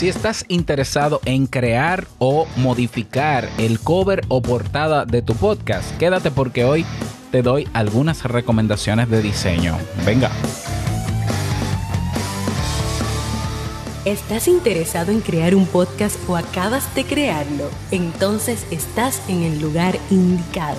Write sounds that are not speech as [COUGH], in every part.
Si estás interesado en crear o modificar el cover o portada de tu podcast, quédate porque hoy te doy algunas recomendaciones de diseño. Venga. ¿Estás interesado en crear un podcast o acabas de crearlo? Entonces estás en el lugar indicado,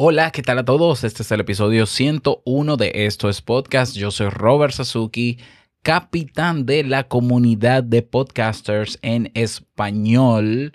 Hola, ¿qué tal a todos? Este es el episodio 101 de Esto es Podcast. Yo soy Robert Sasuki, capitán de la comunidad de podcasters en español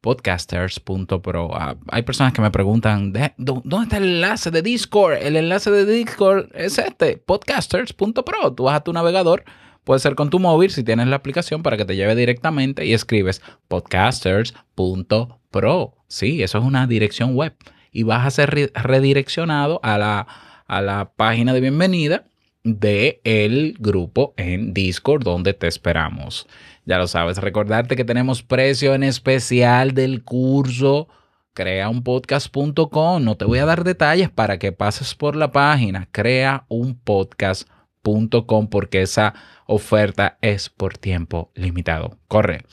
podcasters.pro. Ah, hay personas que me preguntan, ¿dónde está el enlace de Discord? El enlace de Discord es este, podcasters.pro. Tú vas a tu navegador Puede ser con tu móvil si tienes la aplicación para que te lleve directamente y escribes podcasters.pro. Sí, eso es una dirección web. Y vas a ser redireccionado a la, a la página de bienvenida del el grupo en Discord donde te esperamos. Ya lo sabes, recordarte que tenemos precio en especial del curso creaunpodcast.com. No te voy a dar detalles para que pases por la página creaunpodcast.com porque esa oferta es por tiempo limitado. Corre.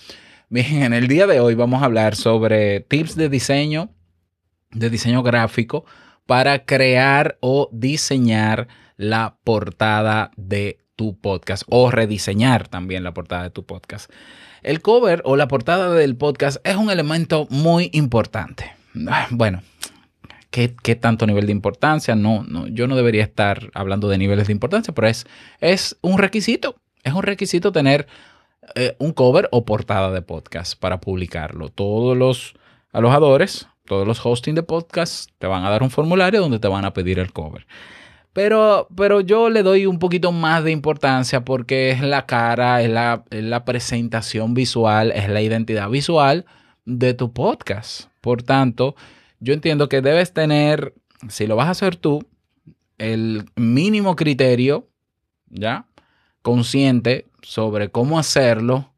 Bien, en el día de hoy vamos a hablar sobre tips de diseño, de diseño gráfico para crear o diseñar la portada de tu podcast o rediseñar también la portada de tu podcast. El cover o la portada del podcast es un elemento muy importante. Ah, bueno, ¿qué, tanto nivel de importancia? No, no, yo no debería estar hablando de niveles de importancia, pero es, es un requisito es un requisito tener eh, un cover o portada de podcast para publicarlo. Todos los alojadores, todos los hosting de podcast te van a dar un formulario donde te van a pedir el cover. Pero, pero yo le doy un poquito más de importancia porque es la cara, es la, es la presentación visual, es la identidad visual de tu podcast. Por tanto, yo entiendo que debes tener, si lo vas a hacer tú, el mínimo criterio, ¿ya? consciente sobre cómo hacerlo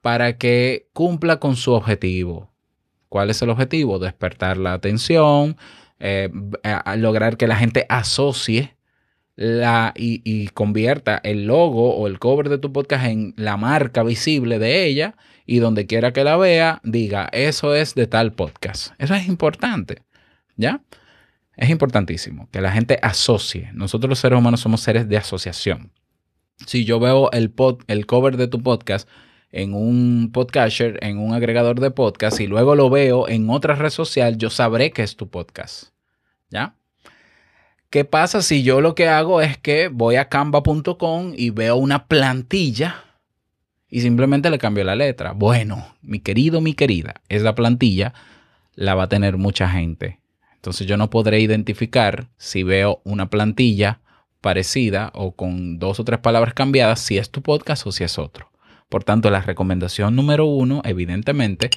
para que cumpla con su objetivo. ¿Cuál es el objetivo? Despertar la atención, eh, lograr que la gente asocie la, y, y, convierta el logo o el cover de tu podcast en la marca visible de ella y donde quiera que la vea, diga, eso es de tal podcast. Eso es importante, ¿ya? Es importantísimo que la gente asocie. Nosotros los seres humanos somos seres de asociación si yo veo el, pod, el cover de tu podcast en un podcaster, en un agregador de podcast, y luego lo veo en otra red social, yo sabré que es tu podcast. ¿Ya? ¿Qué pasa si yo lo que hago es que voy a canva.com y veo una plantilla y simplemente le cambio la letra? Bueno, mi querido, mi querida, esa plantilla la va a tener mucha gente. Entonces yo no podré identificar si veo una plantilla parecida o con dos o tres palabras cambiadas si es tu podcast o si es otro. Por tanto, la recomendación número uno, evidentemente,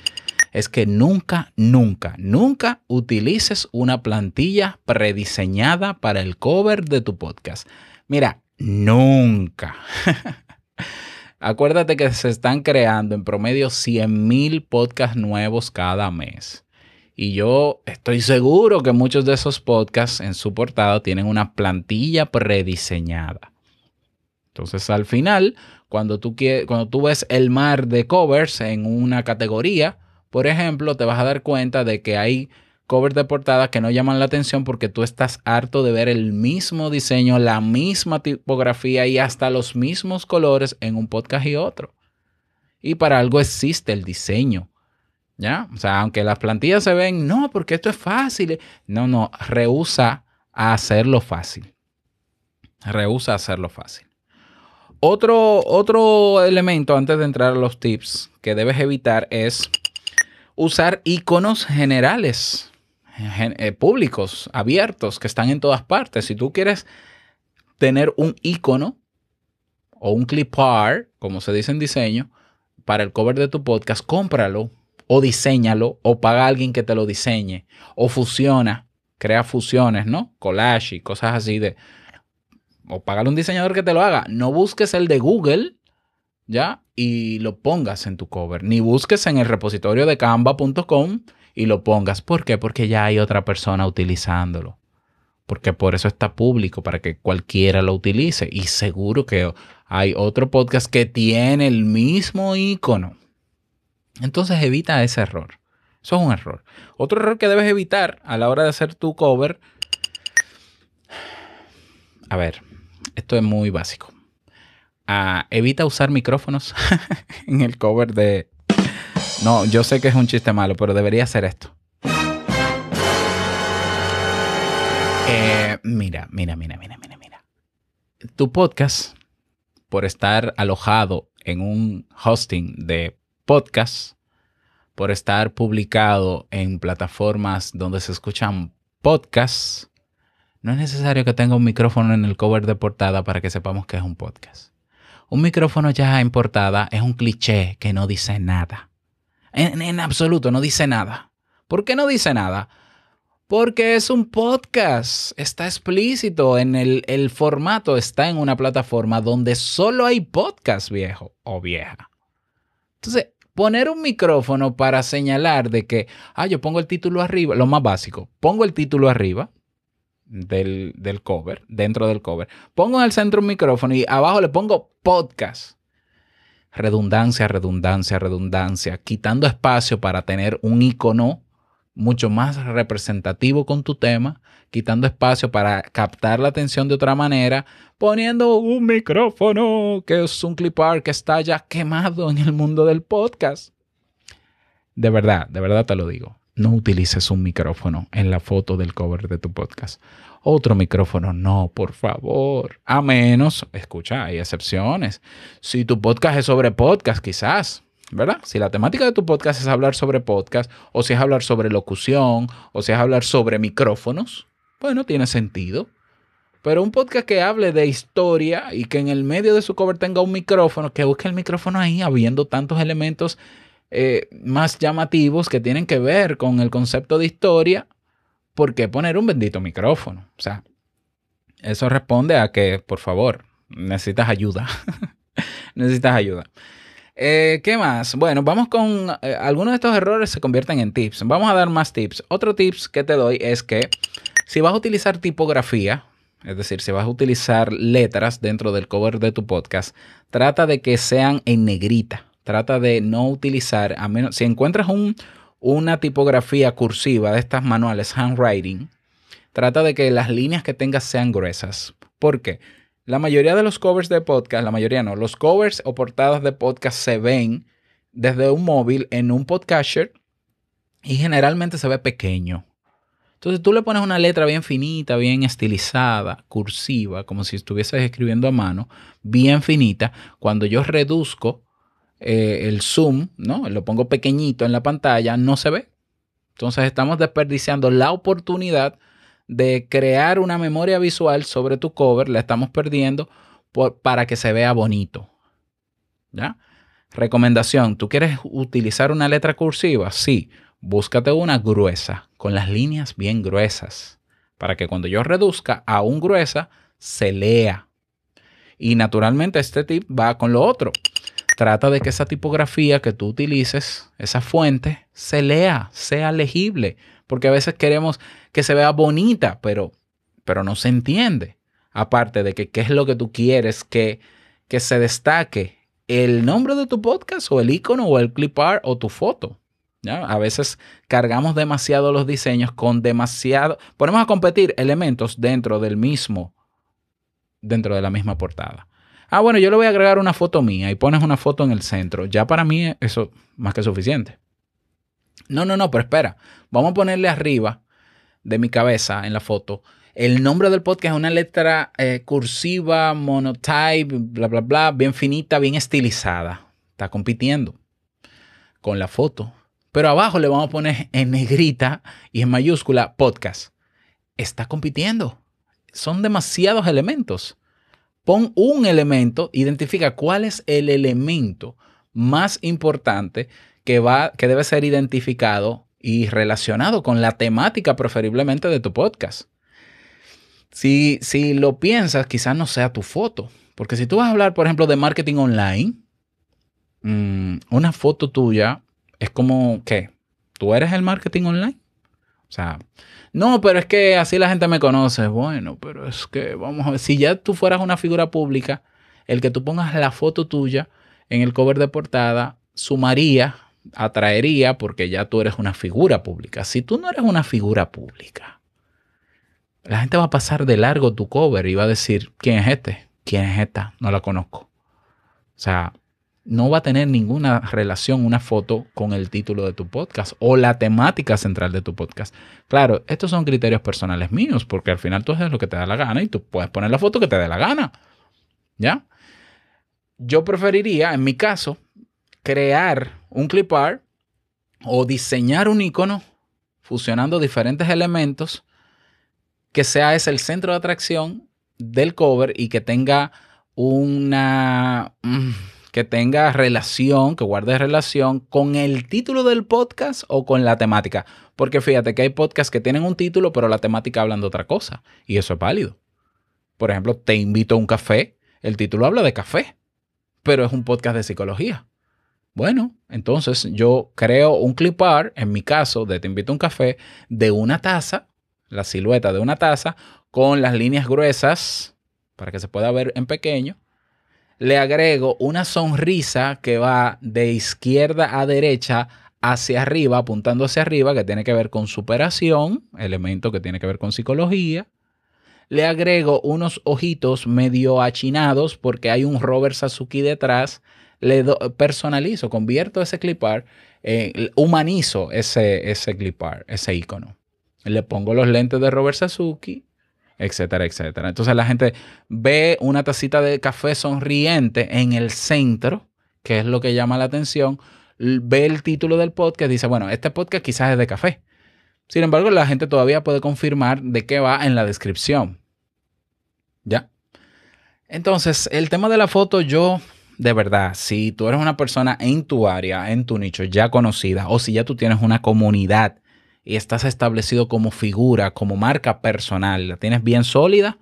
es que nunca, nunca, nunca utilices una plantilla prediseñada para el cover de tu podcast. Mira, nunca. [LAUGHS] Acuérdate que se están creando en promedio 100.000 podcasts nuevos cada mes. Y yo estoy seguro que muchos de esos podcasts en su portada tienen una plantilla prediseñada. Entonces, al final, cuando tú, cuando tú ves el mar de covers en una categoría, por ejemplo, te vas a dar cuenta de que hay covers de portada que no llaman la atención porque tú estás harto de ver el mismo diseño, la misma tipografía y hasta los mismos colores en un podcast y otro. Y para algo existe el diseño. ¿Ya? O sea, aunque las plantillas se ven, no, porque esto es fácil. No, no, rehúsa a hacerlo fácil. Rehúsa a hacerlo fácil. Otro, otro elemento antes de entrar a los tips que debes evitar es usar iconos generales, eh, públicos, abiertos, que están en todas partes. Si tú quieres tener un icono o un clip art, como se dice en diseño, para el cover de tu podcast, cómpralo o diseñalo o paga a alguien que te lo diseñe o fusiona, crea fusiones, ¿no? Collage y cosas así de o págale a un diseñador que te lo haga. No busques el de Google, ¿ya? Y lo pongas en tu cover. Ni busques en el repositorio de canva.com y lo pongas. ¿Por qué? Porque ya hay otra persona utilizándolo. Porque por eso está público, para que cualquiera lo utilice. Y seguro que hay otro podcast que tiene el mismo icono. Entonces evita ese error. Eso es un error. Otro error que debes evitar a la hora de hacer tu cover. A ver, esto es muy básico. Ah, evita usar micrófonos [LAUGHS] en el cover de... No, yo sé que es un chiste malo, pero debería hacer esto. Eh, mira, mira, mira, mira, mira, mira. Tu podcast, por estar alojado en un hosting de podcast, por estar publicado en plataformas donde se escuchan podcasts, no es necesario que tenga un micrófono en el cover de portada para que sepamos que es un podcast. Un micrófono ya en portada es un cliché que no dice nada. En, absoluto, no dice nada. ¿Por qué no dice nada? Porque es un podcast. Está explícito en el, el formato. Está en una plataforma donde solo hay podcast viejo o vieja. Entonces, poner un micrófono para señalar de que, ah, yo pongo el título arriba, lo más básico, pongo el título arriba, del, cover, dentro del cover. Pongo en el centro un micrófono y abajo le pongo podcast. Redundancia, redundancia, redundancia, quitando espacio para tener un icono mucho más representativo con tu tema, quitando espacio para captar la atención de otra manera, poniendo un micrófono que es un clip art que está ya quemado en el mundo del podcast. De verdad, de verdad te lo digo no utilices un micrófono en la foto del cover de tu podcast. Otro micrófono, no, por favor. A menos, escucha, hay excepciones. Si tu podcast es sobre podcast, quizás, ¿verdad? Si la temática de tu podcast es hablar sobre podcast, o si es hablar sobre locución, o si es hablar sobre micrófonos, bueno, tiene sentido. Pero un podcast que hable de historia y que en el medio de su cover tenga un micrófono, que busque el micrófono ahí, habiendo tantos elementos eh, más llamativos que tienen que ver con el concepto de historia, ¿por qué poner un bendito micrófono? O sea, eso responde a que, por favor, necesitas ayuda. [LAUGHS] necesitas ayuda. Eh, ¿Qué más? Bueno, vamos con eh, algunos de estos errores se convierten en tips. Vamos a dar más tips. Otro tips que te doy es que si vas a utilizar tipografía, es decir, si vas a utilizar letras dentro del cover de tu podcast, trata de que sean en negrita. Trata de no utilizar, a menos, si encuentras un, una tipografía cursiva de estas manuales, handwriting, trata de que las líneas que tengas sean gruesas. ¿Por qué? La mayoría de los covers de podcast, la mayoría no, los covers o portadas de podcast se ven desde un móvil en un podcaster y generalmente se ve pequeño. Entonces tú le pones una letra bien finita, bien estilizada, cursiva, como si estuvieses escribiendo a mano, bien finita. Cuando yo reduzco eh, el zoom, ¿no? Lo pongo pequeñito en la pantalla, no se ve. Entonces estamos desperdiciando la oportunidad de crear una memoria visual sobre tu cover, la estamos perdiendo para que se vea bonito. ¿Ya? Recomendación, ¿tú quieres utilizar una letra cursiva? Sí, búscate una gruesa, con las líneas bien gruesas, para que cuando yo reduzca aún gruesa, se lea. Y naturalmente este tip va con lo otro trata de que esa tipografía que tú utilices, esa fuente, se lea, sea legible, porque a veces queremos que se vea bonita, pero, pero no se entiende. Aparte de que qué es lo que tú quieres que, que se destaque, el nombre de tu podcast o el icono o el clip art o tu foto. ¿ya? A veces cargamos demasiado los diseños con demasiado, ponemos a competir elementos dentro del mismo, dentro de la misma portada. Ah, bueno, yo le voy a agregar una foto mía y pones una foto en el centro. Ya para mí eso más que suficiente. No, no, no, pero espera. Vamos a ponerle arriba de mi cabeza en la foto el nombre del podcast una letra eh, cursiva, monotype, bla, bla, bla, bien finita, bien estilizada. Está compitiendo con la foto. Pero abajo le vamos a poner en negrita y en mayúscula podcast. Está compitiendo. Son demasiados elementos. Pon un elemento, identifica cuál es el elemento más importante que, va, que debe ser identificado y relacionado con la temática preferiblemente de tu podcast. Si, si lo piensas, quizás no sea tu foto. Porque si tú vas a hablar, por ejemplo, de marketing online, mm, una foto tuya es como que tú eres el marketing online. O sea, no, pero es que así la gente me conoce. Bueno, pero es que vamos a ver, si ya tú fueras una figura pública, el que tú pongas la foto tuya en el cover de portada sumaría, atraería, porque ya tú eres una figura pública. Si tú no eres una figura pública, la gente va a pasar de largo tu cover y va a decir, ¿quién es este? ¿Quién es esta? No la conozco. O sea, no va a tener ninguna relación una foto con el título de tu podcast o la temática central de tu podcast. Claro, estos son criterios personales míos, porque al final tú haces lo que te da la gana y tú puedes poner la foto que te dé la gana. ¿Ya? Yo preferiría, en mi caso, crear un clip art o diseñar un icono fusionando diferentes elementos que sea ese el centro de atracción del cover y que tenga una... Mm, que tenga relación, que guarde relación con el título del podcast o con la temática. Porque fíjate que hay podcasts que tienen un título, pero la temática hablan de otra cosa. Y eso es válido. Por ejemplo, Te invito a un café. El título habla de café, pero es un podcast de psicología. Bueno, entonces yo creo un clip art, en mi caso, de Te invito a un café, de una taza, la silueta de una taza, con las líneas gruesas, para que se pueda ver en pequeño, le agrego una sonrisa que va de izquierda a derecha hacia arriba, apuntando hacia arriba, que tiene que ver con superación, elemento que tiene que ver con psicología. Le agrego unos ojitos medio achinados porque hay un Robert Sasuki detrás. Le personalizo, convierto ese clipar, eh, humanizo ese, ese clipar, ese icono. Le pongo los lentes de Robert Sasuki, etcétera, etcétera. Entonces la gente ve una tacita de café sonriente en el centro, que es lo que llama la atención, ve el título del podcast dice, bueno, este podcast quizás es de café. Sin embargo, la gente todavía puede confirmar de qué va en la descripción. ¿Ya? Entonces, el tema de la foto, yo, de verdad, si tú eres una persona en tu área, en tu nicho ya conocida, o si ya tú tienes una comunidad y estás establecido como figura, como marca personal, la tienes bien sólida,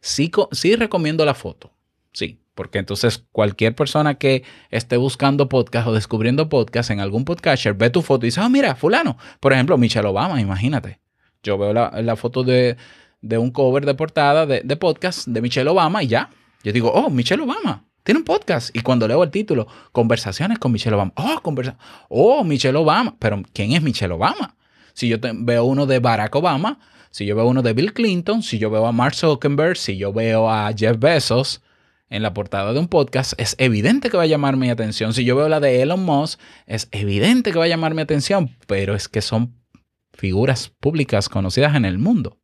sí, sí recomiendo la foto. Sí, porque entonces cualquier persona que esté buscando podcast o descubriendo podcast en algún podcaster ve tu foto y dice, oh, mira, fulano. Por ejemplo, Michelle Obama, imagínate. Yo veo la, foto de, un cover de portada de, de, podcast de Michelle Obama y ya. Yo digo, oh, Michelle Obama. Tiene un podcast. Y cuando leo el título, conversaciones con Michelle Obama. Oh, conversa oh, Michelle Obama. Pero, ¿quién es Michelle Obama? Si yo veo uno de Barack Obama, si yo veo uno de Bill Clinton, si yo veo a Mark Zuckerberg, si yo veo a Jeff Bezos en la portada de un podcast, es evidente que va a llamar mi atención. Si yo veo la de Elon Musk, es evidente que va a llamar mi atención, pero es que son figuras públicas conocidas en el mundo.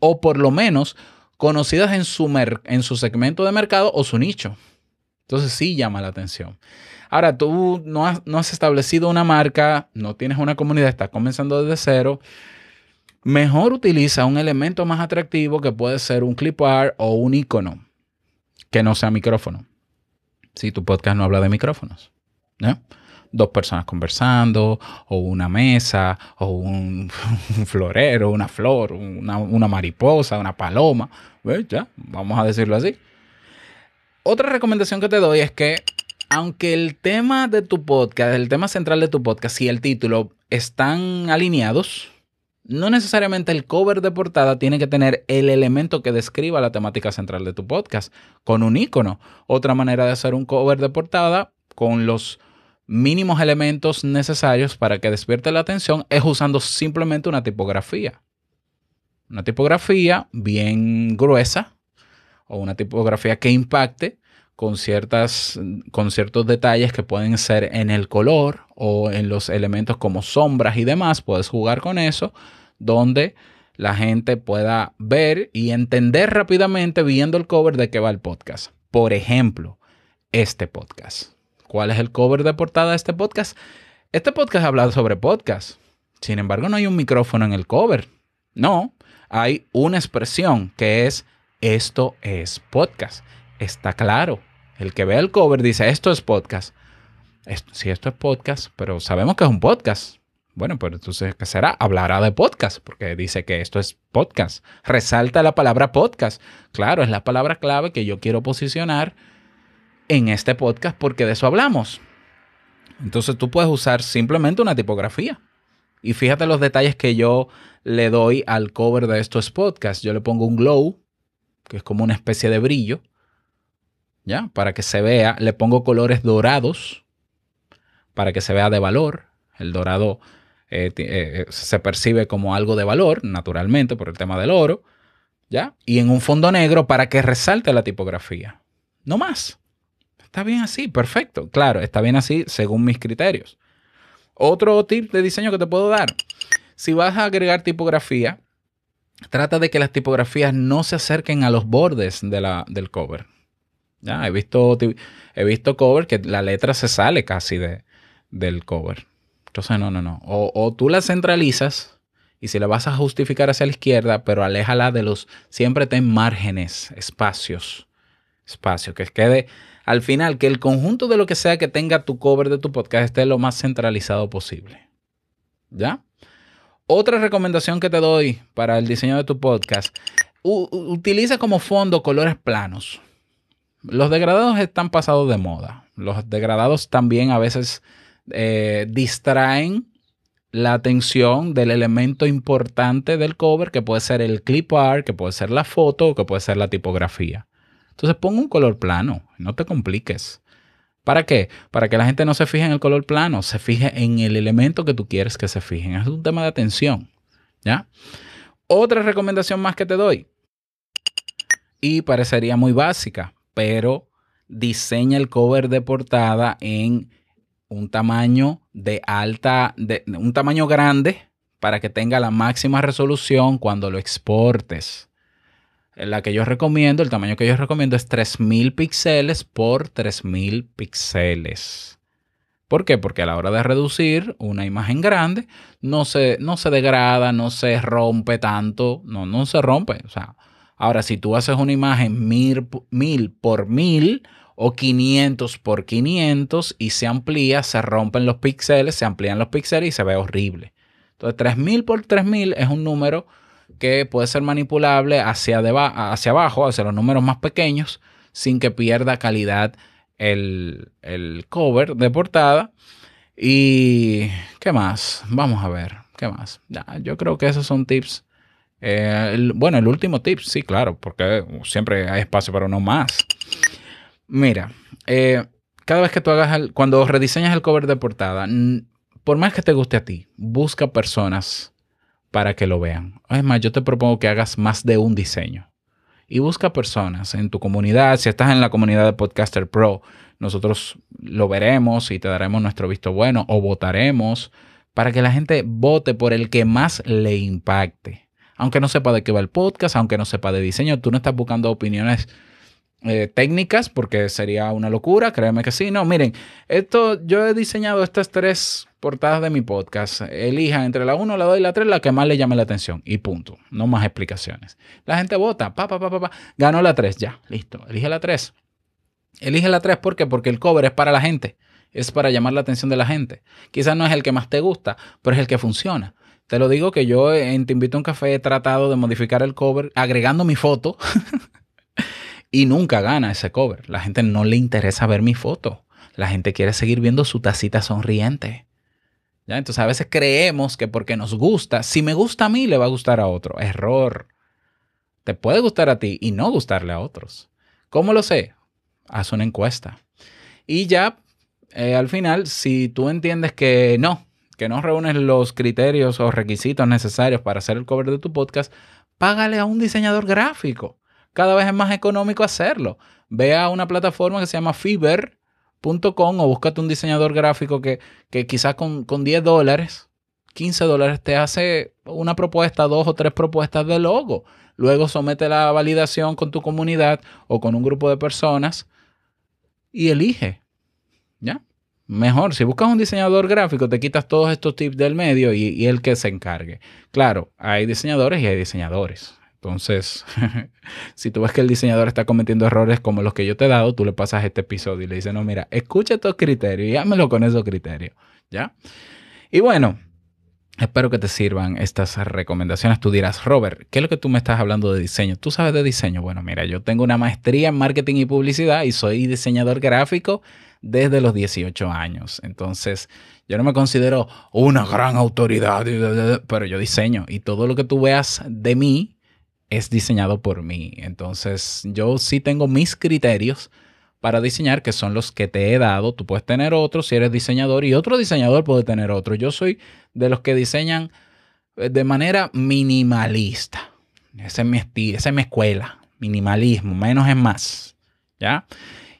O por lo menos conocidas en su, en su segmento de mercado o su nicho. Entonces sí llama la atención. Ahora, tú no has, establecido una marca, no tienes una comunidad, estás comenzando desde cero. Mejor utiliza un elemento más atractivo que puede ser un clip art o un icono que no sea micrófono. Si tu podcast no habla de micrófonos. Dos personas conversando, o una mesa, o un, [LAUGHS] florero, una flor, una, mariposa, una paloma. Ya, vamos a decirlo así. Otra recomendación que te doy es que aunque el tema de tu podcast, el tema central de tu podcast y el título están alineados, no necesariamente el cover de portada tiene que tener el elemento que describa la temática central de tu podcast con un icono. Otra manera de hacer un cover de portada con los mínimos elementos necesarios para que despierte la atención es usando simplemente una tipografía. Una tipografía bien gruesa o una tipografía que impacte con, ciertas, con ciertos detalles que pueden ser en el color o en los elementos como sombras y demás. Puedes jugar con eso, donde la gente pueda ver y entender rápidamente viendo el cover de qué va el podcast. Por ejemplo, este podcast. ¿Cuál es el cover de portada de este podcast? Este podcast habla sobre podcast. Sin embargo, no hay un micrófono en el cover. No, hay una expresión que es esto es podcast. Está claro. El que ve el cover dice, esto es podcast. si esto es podcast, pero sabemos que es un podcast. Bueno, pues entonces, ¿qué será? Hablará de podcast, porque dice que esto es podcast. Resalta la palabra podcast. Claro, es la palabra clave que yo quiero posicionar en este podcast porque de eso hablamos. Entonces tú puedes usar simplemente una tipografía. Y fíjate los detalles que yo le doy al cover de estos podcasts. Yo le pongo un glow, que es como una especie de brillo, ¿ya? Para que se vea. Le pongo colores dorados, para que se vea de valor. El dorado eh, eh, se percibe como algo de valor, naturalmente, por el tema del oro, ¿ya? Y en un fondo negro para que resalte la tipografía. No más. Está bien así, perfecto. Claro, está bien así según mis criterios. Otro tip de diseño que te puedo dar. Si vas a agregar tipografía, trata de que las tipografías no se acerquen a los bordes de la, del cover. Ya, he visto, he visto cover que la letra se sale casi de, del cover. Entonces, no, no, no. O, o, tú la centralizas y si la vas a justificar hacia la izquierda, pero aléjala de los. Siempre ten márgenes, espacios. Espacio, que quede al final que el conjunto de lo que sea que tenga tu cover de tu podcast esté lo más centralizado posible. ¿Ya? Otra recomendación que te doy para el diseño de tu podcast, utiliza como fondo colores planos. Los degradados están pasados de moda. Los degradados también a veces eh, distraen la atención del elemento importante del cover, que puede ser el clip art, que puede ser la foto, que puede ser la tipografía. Entonces pon un color plano, no te compliques. ¿Para qué? Para que la gente no se fije en el color plano, se fije en el elemento que tú quieres que se fijen. Es un tema de atención. ¿Ya? Otra recomendación más que te doy. Y parecería muy básica, pero diseña el cover de portada en un tamaño de alta, de un tamaño grande para que tenga la máxima resolución cuando lo exportes. La que yo recomiendo, el tamaño que yo recomiendo es 3000 píxeles por 3000 píxeles. ¿Por qué? Porque a la hora de reducir una imagen grande no se, no se degrada, no se rompe tanto, no, no se rompe. O sea, ahora si tú haces una imagen 1000, por 1000 o 500 por 500 y se amplía, se rompen los píxeles, se amplían los píxeles y se ve horrible. Entonces 3000 por 3000 es un número que puede ser manipulable hacia, hacia abajo, hacia los números más pequeños, sin que pierda calidad el, cover de portada. Y, ¿qué más? Vamos a ver, ¿qué más? yo creo que esos son tips. Eh, bueno, el último tip, sí, claro, porque siempre hay espacio para uno más. Mira, eh, cada vez que tú hagas, el, cuando rediseñas el cover de portada, por más que te guste a ti, busca personas para que lo vean. Es más, yo te propongo que hagas más de un diseño y busca personas en tu comunidad. Si estás en la comunidad de Podcaster Pro, nosotros lo veremos y te daremos nuestro visto bueno o votaremos para que la gente vote por el que más le impacte. Aunque no sepa de qué va el podcast, aunque no sepa de diseño, tú no estás buscando opiniones eh, técnicas porque sería una locura, créeme que sí. No, miren, esto yo he diseñado estas tres portadas de mi podcast. Elija entre la 1, la 2 y la 3 la que más le llame la atención. Y punto. No más explicaciones. La gente vota. Pa, pa, pa. Ganó la 3. Ya, listo. Elige la 3. Elige la 3 ¿por qué? porque el cover es para la gente. Es para llamar la atención de la gente. Quizás no es el que más te gusta, pero es el que funciona. Te lo digo que yo en Te Invito a un Café he tratado de modificar el cover agregando mi foto [LAUGHS] y nunca gana ese cover. La gente no le interesa ver mi foto. La gente quiere seguir viendo su tacita sonriente. Entonces a veces creemos que porque nos gusta, si me gusta a mí, le va a gustar a otro. Error. Te puede gustar a ti y no gustarle a otros. ¿Cómo lo sé? Haz una encuesta. Y ya, eh, al final, si tú entiendes que no, que no reúnes los criterios o requisitos necesarios para hacer el cover de tu podcast, págale a un diseñador gráfico. Cada vez es más económico hacerlo. Ve a una plataforma que se llama Fiverr o búscate un diseñador gráfico que, quizás con, con 10 dólares, 15 dólares te hace una propuesta, dos o tres propuestas de logo. Luego somete la validación con tu comunidad o con un grupo de personas y elige. ¿Ya? Mejor, si buscas un diseñador gráfico, te quitas todos estos tips del medio y, el que se encargue. Claro, hay diseñadores y hay diseñadores. Entonces, [LAUGHS] si tú ves que el diseñador está cometiendo errores como los que yo te he dado, tú le pasas este episodio y le dices, no, mira, escucha estos criterios y hámelo con esos criterios, ¿ya? Y bueno, espero que te sirvan estas recomendaciones. Tú dirás, Robert, ¿qué es lo que tú me estás hablando de diseño? ¿Tú sabes de diseño? Bueno, mira, yo tengo una maestría en marketing y publicidad y soy diseñador gráfico desde los 18 años. Entonces, yo no me considero una gran autoridad, pero yo diseño y todo lo que tú veas de mí es diseñado por mí. Entonces, yo sí tengo mis criterios para diseñar, que son los que te he dado. Tú puedes tener otros si eres diseñador y otro diseñador puede tener otro. Yo soy de los que diseñan eh, de manera minimalista. Esa es mi estilo, esa es mi escuela. Minimalismo, menos es más. ¿Ya?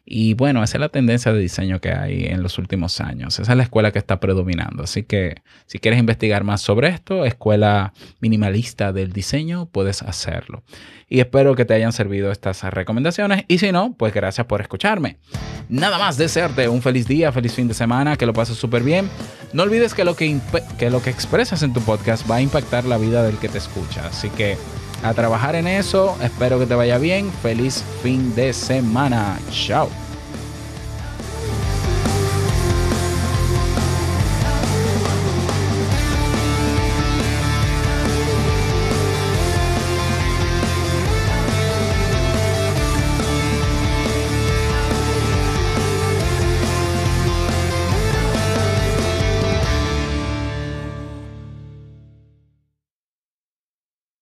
Y bueno, esa es la tendencia de diseño que hay en los últimos años. Esa es la escuela que está predominando. Así que si quieres investigar más sobre esto, escuela minimalista del diseño, puedes hacerlo. Y espero que te hayan servido estas recomendaciones. Y si no, pues gracias por escucharme. Nada más desearte un feliz día, feliz fin de semana, que lo pases súper bien. No olvides que lo que, que lo que expresas en tu podcast va a impactar la vida del que te escucha. Así que a trabajar en eso. Espero que te vaya bien. Feliz fin de semana. Chao.